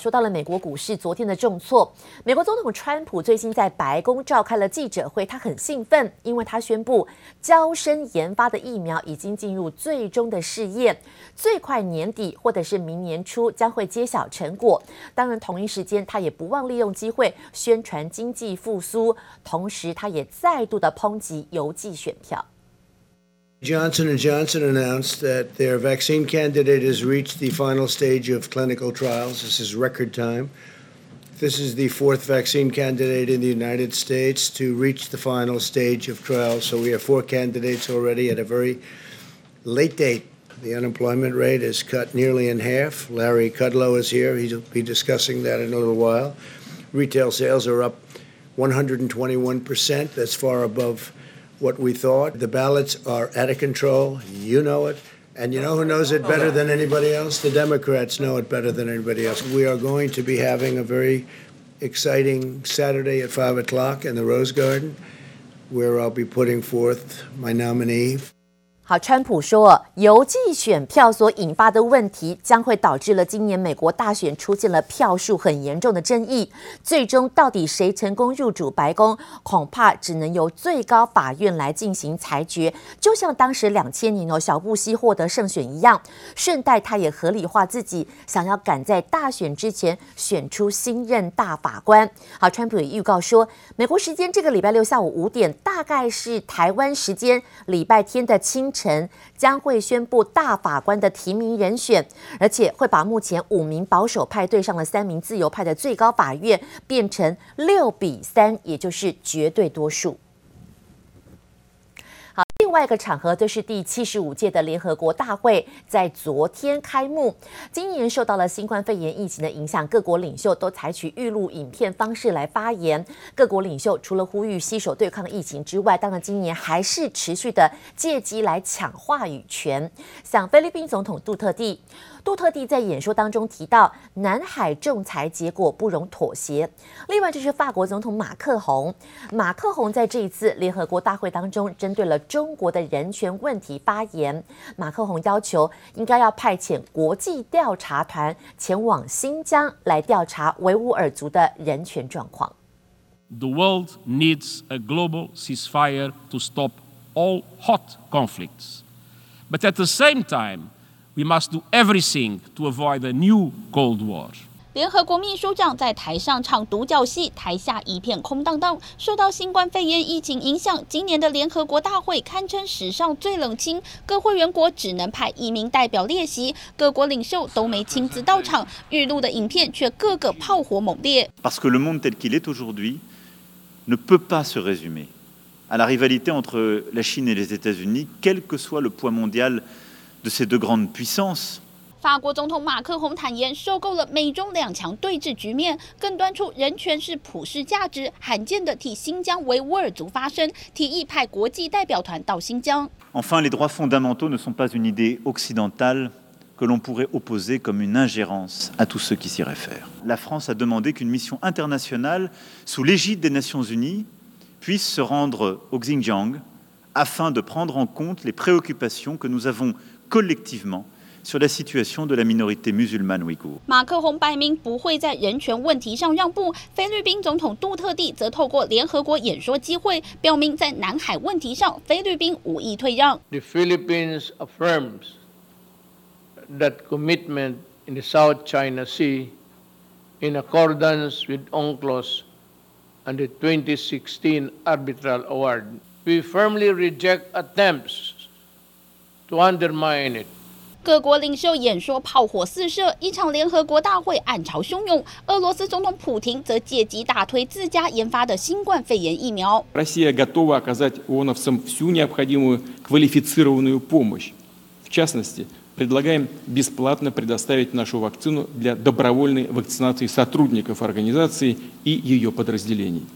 说到了美国股市昨天的重挫，美国总统川普最新在白宫召开了记者会，他很兴奋，因为他宣布交生研发的疫苗已经进入最终的试验，最快年底或者是明年初将会揭晓成果。当然，同一时间他也不忘利用机会宣传经济复苏，同时他也再度的抨击邮寄选票。Johnson & Johnson announced that their vaccine candidate has reached the final stage of clinical trials. This is record time. This is the fourth vaccine candidate in the United States to reach the final stage of trials. So we have four candidates already at a very late date. The unemployment rate is cut nearly in half. Larry Kudlow is here. He'll be discussing that in a little while. Retail sales are up 121%. That's far above what we thought. The ballots are out of control. You know it. And you know who knows it better than anybody else? The Democrats know it better than anybody else. We are going to be having a very exciting Saturday at 5 o'clock in the Rose Garden, where I'll be putting forth my nominee. 好，川普说，邮寄选票所引发的问题将会导致了今年美国大选出现了票数很严重的争议。最终到底谁成功入主白宫，恐怕只能由最高法院来进行裁决。就像当时两千年哦，小布希获得胜选一样。顺带他也合理化自己想要赶在大选之前选出新任大法官。好，川普也预告说，美国时间这个礼拜六下午五点，大概是台湾时间礼拜天的清晨。将会宣布大法官的提名人选，而且会把目前五名保守派对上了三名自由派的最高法院变成六比三，也就是绝对多数。另外一个场合就是第七十五届的联合国大会，在昨天开幕。今年受到了新冠肺炎疫情的影响，各国领袖都采取预录影片方式来发言。各国领袖除了呼吁携手对抗疫情之外，当然今年还是持续的借机来抢话语权。像菲律宾总统杜特地。杜特地在演说当中提到，南海仲裁结果不容妥协。另外就是法国总统马克宏，马克宏在这一次联合国大会当中，针对了中国的人权问题发言。马克宏要求应该要派遣国际调查团前往新疆来调查维吾尔族的人权状况。The world needs a global ceasefire to stop all hot conflicts, but at the same time. We must do everything to avoid a new Cold War. 联合国秘书长在台上唱独角戏，台下一片空荡荡。受到新冠肺炎疫情影响，今年的联合国大会堪称史上最冷清，各会员国只能派一名代表列席，各国领袖都没亲自到场，预录的影片却个个炮火猛烈。Parce que le monde tel qu'il est aujourd'hui ne peut pas se résumer à la rivalité entre la Chine et les États-Unis, quel que soit le poids mondial. 法国总统马克宏坦言，受够了美中两强对峙局面，更端出人权是普世价值，罕见的替新疆维吾尔族发声，提议派国际代表团到新疆。Enfin, les droits fondamentaux ne sont pas une idée occidentale que l'on pourrait opposer comme une ingérence à tous ceux qui s'y réfèrent. La France a demandé qu'une mission internationale sous l'égide des Nations Unies puisse se rendre au Xinjiang afin de prendre en compte les préoccupations que nous avons collectivement sur la situation de la minorité musulmane ouïghour。马克宏摆明不会在人权问题上让步，菲律宾总统杜特地则透过联合国演说机会，表明在南海问题上，菲律宾无意退让。The Philippines affirms that commitment in the South China Sea in accordance with UNCLOS and the 2016 arbitral award. We firmly reject attempts. To undermine it. 各国领袖演说炮火四射，一场联合国大会暗潮汹涌。俄罗斯总统普廷则借机大推自家研发的新冠肺炎疫苗。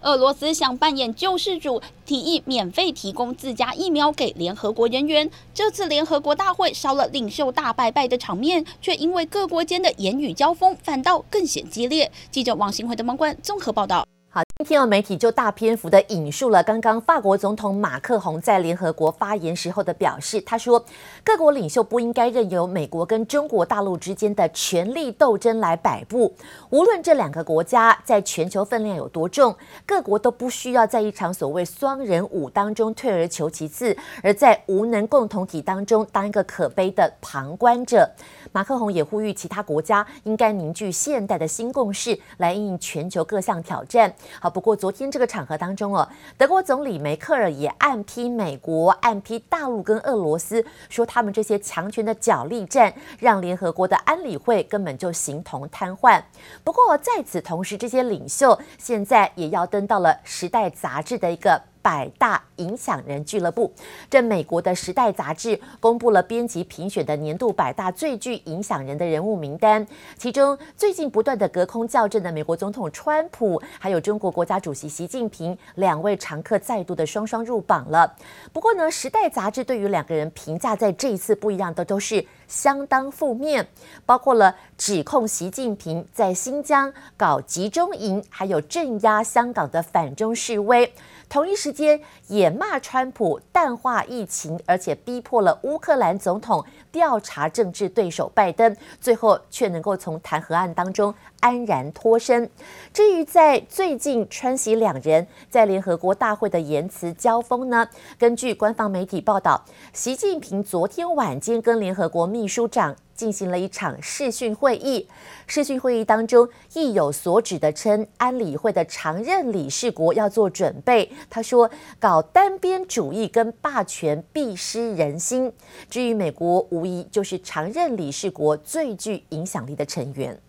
俄罗斯想扮演救世主，提议免费提供自家疫苗给联合国人员。这次联合国大会少了领袖大拜拜的场面，却因为各国间的言语交锋，反倒更显激烈。记者王新辉的网关综合报道。好，今天有媒体就大篇幅的引述了刚刚法国总统马克宏在联合国发言时候的表示，他说，各国领袖不应该任由美国跟中国大陆之间的权力斗争来摆布。无论这两个国家在全球分量有多重，各国都不需要在一场所谓双人舞当中退而求其次，而在无能共同体当中当一个可悲的旁观者。马克宏也呼吁其他国家应该凝聚现代的新共识，来应应全球各项挑战。好，不过昨天这个场合当中哦，德国总理梅克尔也暗批美国、暗批大陆跟俄罗斯，说他们这些强权的角力战，让联合国的安理会根本就形同瘫痪。不过在此同时，这些领袖现在也要登到了《时代》杂志的一个。百大影响人俱乐部，这美国的《时代》杂志公布了编辑评选的年度百大最具影响人的人物名单，其中最近不断的隔空叫阵的美国总统川普，还有中国国家主席习近平两位常客再度的双双入榜了。不过呢，《时代》杂志对于两个人评价在这一次不一样的都是相当负面，包括了指控习近平在新疆搞集中营，还有镇压香港的反中示威。同一时间也骂川普淡化疫情，而且逼迫了乌克兰总统调查政治对手拜登，最后却能够从弹劾案当中安然脱身。至于在最近川西两人在联合国大会的言辞交锋呢？根据官方媒体报道，习近平昨天晚间跟联合国秘书长。进行了一场视讯会议，视讯会议当中意有所指的称，安理会的常任理事国要做准备。他说，搞单边主义跟霸权必失人心。至于美国，无疑就是常任理事国最具影响力的成员。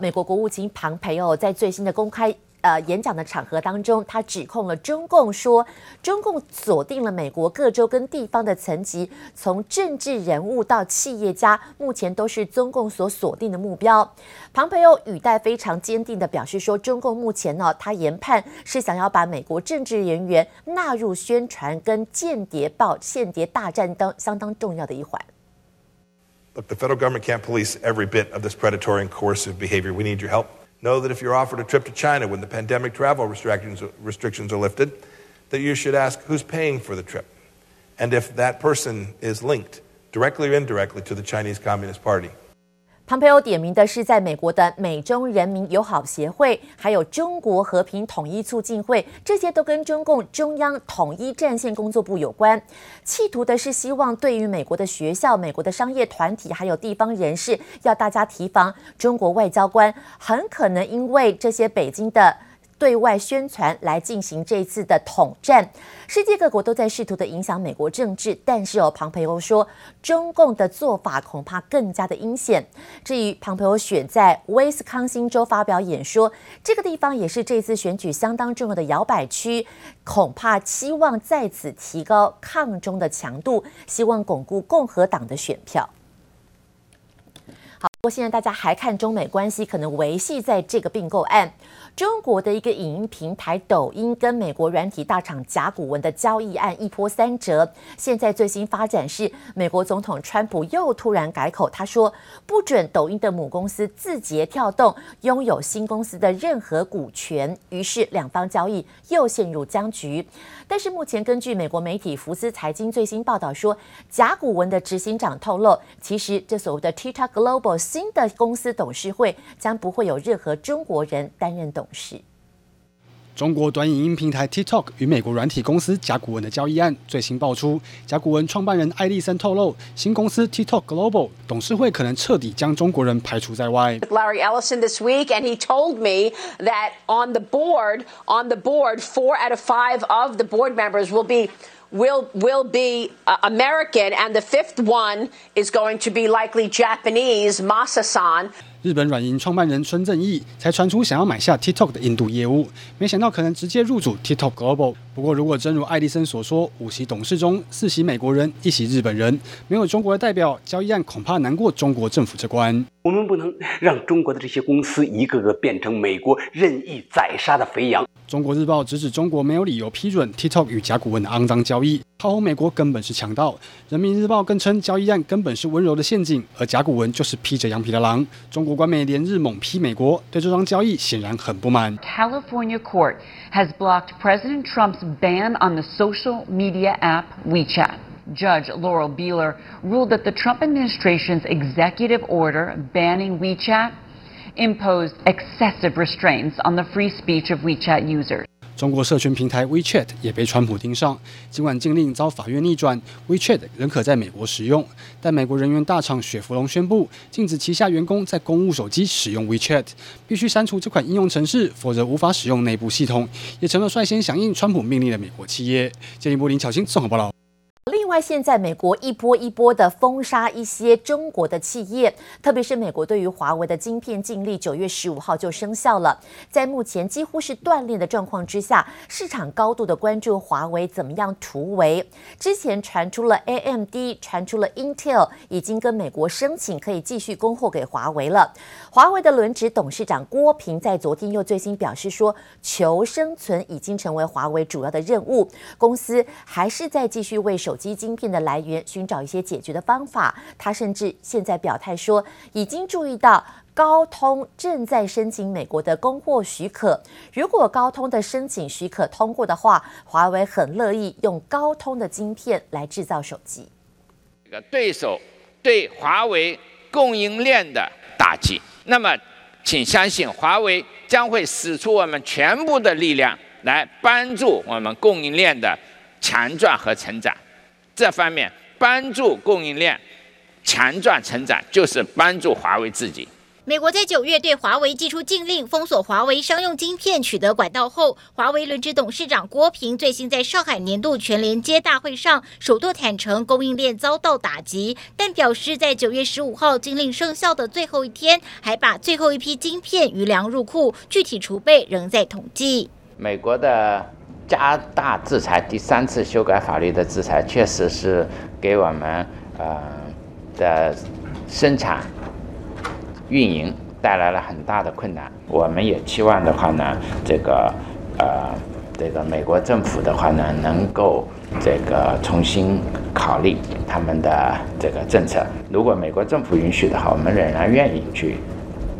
美国国务卿庞培欧在最新的公开。呃，演讲的场合当中，他指控了中共说，中共锁定了美国各州跟地方的层级，从政治人物到企业家，目前都是中共所锁定的目标。庞培欧语带非常坚定地表示说，中共目前呢，他研判是想要把美国政治人员纳入宣传跟间谍报、间谍大战当相当重要的一环。Look, the federal government can't police every bit of this predatory and coercive behavior. We need your help. Know that if you're offered a trip to China when the pandemic travel restrictions, restrictions are lifted, that you should ask who's paying for the trip and if that person is linked directly or indirectly to the Chinese Communist Party. 庞培欧点名的是在美国的美中人民友好协会，还有中国和平统一促进会，这些都跟中共中央统一战线工作部有关，企图的是希望对于美国的学校、美国的商业团体，还有地方人士，要大家提防中国外交官很可能因为这些北京的。对外宣传来进行这次的统战，世界各国都在试图的影响美国政治，但是哦，庞培欧说，中共的做法恐怕更加的阴险。至于庞培欧选在威斯康星州发表演说，这个地方也是这次选举相当重要的摇摆区，恐怕期望在此提高抗中的强度，希望巩固共和党的选票。不过现在大家还看中美关系可能维系在这个并购案。中国的一个影音平台抖音跟美国软体大厂甲骨文的交易案一波三折，现在最新发展是美国总统川普又突然改口，他说不准抖音的母公司字节跳动拥有新公司的任何股权，于是两方交易又陷入僵局。但是目前根据美国媒体福斯财经最新报道说，甲骨文的执行长透露，其实这所谓的 TikTok Global 新的公司董事会将不会有任何中国人担任董。事中国短影音平台 TikTok 与美国软体公司甲骨文的交易案最新爆出，甲骨文创办人艾利森透露，新公司 TikTok Global 董事会可能彻底将中国人排除在外。Larry Ellison this week, and he told me that on the board, on the board, four out of five of the board members will be will will be American, and the fifth one is going to be likely Japanese, Masa-san. 日本软银创办人村正义才传出想要买下 TikTok 的印度业务，没想到可能直接入主 TikTok Global。不过，如果真如艾迪森所说，五席董事中四席美国人，一席日本人，没有中国的代表，交易案恐怕难过中国政府这关。我们不能让中国的这些公司一个个变成美国任意宰杀的肥羊。中国日报直指中国没有理由批准 TikTok 与甲骨文的肮脏交易。炮轰美国根本是强盗。人民日报更称交易案根本是温柔的陷阱，而甲骨文就是披着羊皮的狼。中国官媒连日猛批美国，对这桩交易显然很不满。California court has blocked President Trump's ban on the social media app WeChat. Judge Laurel Beeler ruled that the Trump administration's executive order banning WeChat imposed excessive restraints on the free speech of WeChat users. 中国社群平台 WeChat 也被川普盯上，尽管禁令遭法院逆转，WeChat 仍可在美国使用。但美国人员大厂雪佛龙宣布，禁止旗下员工在公务手机使用 WeChat，必须删除这款应用程式，否则无法使用内部系统，也成了率先响应川普命令的美国企业。接力波林巧欣综合报道。另外，现在美国一波一波的封杀一些中国的企业，特别是美国对于华为的晶片禁令，九月十五号就生效了。在目前几乎是断裂的状况之下，市场高度的关注华为怎么样突围。之前传出了 AMD，传出了 Intel 已经跟美国申请可以继续供货给华为了。华为的轮值董事长郭平在昨天又最新表示说，求生存已经成为华为主要的任务，公司还是在继续为手机晶片的来源寻找一些解决的方法。他甚至现在表态说，已经注意到高通正在申请美国的供货许可。如果高通的申请许可通过的话，华为很乐意用高通的晶片来制造手机。这个对手对华为供应链的打击，那么请相信华为将会使出我们全部的力量来帮助我们供应链的强壮和成长。这方面帮助供应链强壮成长，就是帮助华为自己。美国在九月对华为祭出禁令，封锁华为商用晶片取得管道后，华为轮值董事长郭平最新在上海年度全连接大会上首度坦承供应链遭到打击，但表示在九月十五号禁令生效的最后一天，还把最后一批晶片余粮入库，具体储备仍在统计。美国的。加大制裁，第三次修改法律的制裁，确实是给我们呃的生产运营带来了很大的困难。我们也期望的话呢，这个呃这个美国政府的话呢，能够这个重新考虑他们的这个政策。如果美国政府允许的话，我们仍然愿意去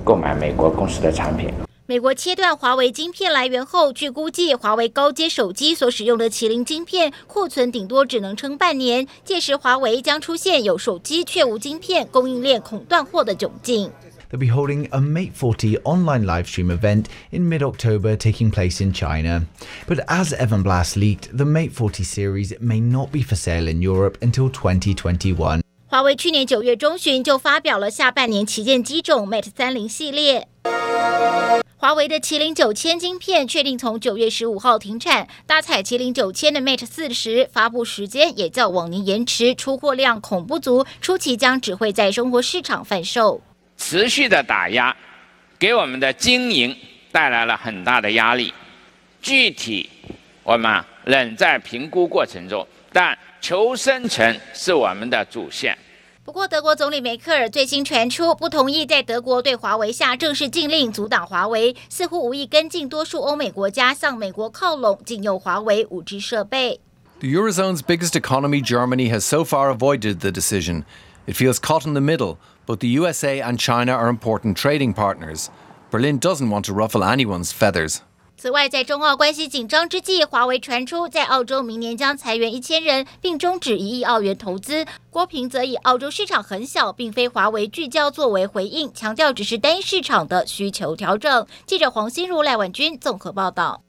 购买美国公司的产品。美国切断华为晶片来源后，据估计，华为高阶手机所使用的麒麟晶片库存顶多只能撑半年，届时华为将出现有手机却无晶片、供应链恐断货的窘境。They'll be holding a Mate 40 online live stream event in mid-October, taking place in China. But as Evan Blass leaked, the Mate 40 series may not be for sale in Europe until 2021. 华为去年九月中旬就发表了下半年旗舰机种 Mate 30系列。华为的麒麟九千晶片确定从九月十五号停产，搭载麒麟九千的 Mate 四十发布时间也较往年延迟，出货量恐不足，初期将只会在中国市场贩售。持续的打压，给我们的经营带来了很大的压力。具体我们仍在评估过程中，但求生存是我们的主线。不过，德国总理梅克尔最新传出不同意在德国对华为下正式禁令，阻挡华为，似乎无意跟进多数欧美国家向美国靠拢，禁用华为五 G 设备。The Eurozone's biggest economy, Germany, has so far avoided the decision. It feels caught in the middle. Both the USA and China are important trading partners. Berlin doesn't want to ruffle anyone's feathers. 此外，在中澳关系紧张之际，华为传出在澳洲明年将裁员一千人，并终止一亿澳元投资。郭平则以澳洲市场很小，并非华为聚焦作为回应，强调只是单一市场的需求调整。记者黄心如、赖婉君综合报道。